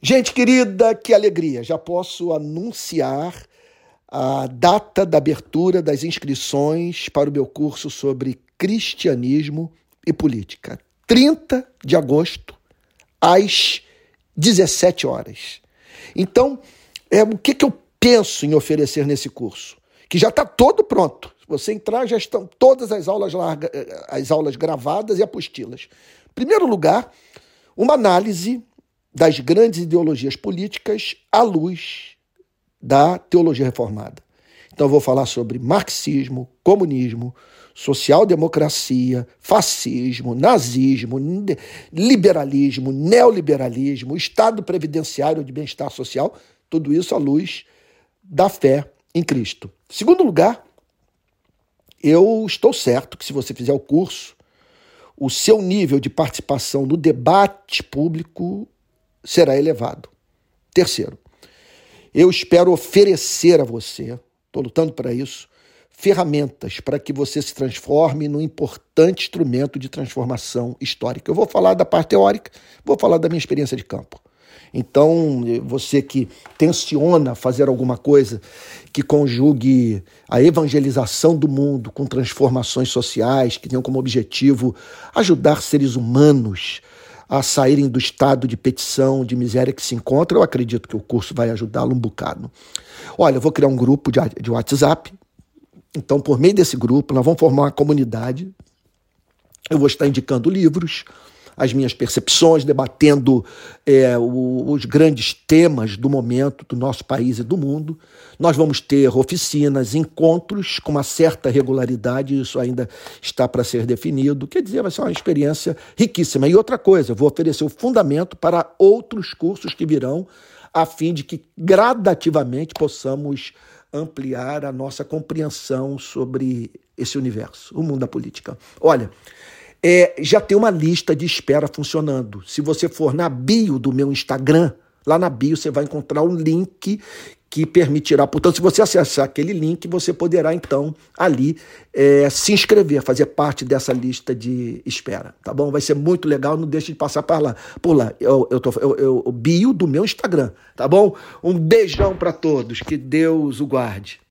Gente querida, que alegria! Já posso anunciar a data da abertura das inscrições para o meu curso sobre cristianismo e política. 30 de agosto, às 17 horas. Então, é, o que, que eu penso em oferecer nesse curso? Que já está todo pronto. Se você entrar, já estão todas as aulas, larga, as aulas gravadas e apostilas. Em primeiro lugar, uma análise das grandes ideologias políticas à luz da teologia reformada. Então, eu vou falar sobre marxismo, comunismo, social-democracia, fascismo, nazismo, liberalismo, neoliberalismo, Estado previdenciário de bem-estar social, tudo isso à luz da fé em Cristo. Segundo lugar, eu estou certo que se você fizer o curso, o seu nível de participação no debate público será elevado. Terceiro, eu espero oferecer a você, estou lutando para isso, ferramentas para que você se transforme num importante instrumento de transformação histórica. Eu vou falar da parte teórica, vou falar da minha experiência de campo. Então, você que tensiona fazer alguma coisa que conjugue a evangelização do mundo com transformações sociais, que tenham como objetivo ajudar seres humanos a saírem do estado de petição, de miséria que se encontra, eu acredito que o curso vai ajudá-lo um bocado. Olha, eu vou criar um grupo de, de WhatsApp. Então, por meio desse grupo, nós vamos formar uma comunidade. Eu vou estar indicando livros, as minhas percepções, debatendo é, o, os grandes temas do momento do nosso país e do mundo. Nós vamos ter oficinas, encontros com uma certa regularidade, isso ainda está para ser definido. Quer dizer, vai ser uma experiência riquíssima. E outra coisa, vou oferecer o fundamento para outros cursos que virão, a fim de que gradativamente possamos ampliar a nossa compreensão sobre esse universo, o mundo da política. Olha, é, já tem uma lista de espera funcionando. Se você for na bio do meu Instagram, lá na bio você vai encontrar um link que permitirá, portanto, se você acessar aquele link, você poderá então ali é, se inscrever, fazer parte dessa lista de espera, tá bom? Vai ser muito legal, não deixe de passar por lá. Por lá, eu, eu, tô, eu, eu bio do meu Instagram, tá bom? Um beijão para todos, que Deus o guarde.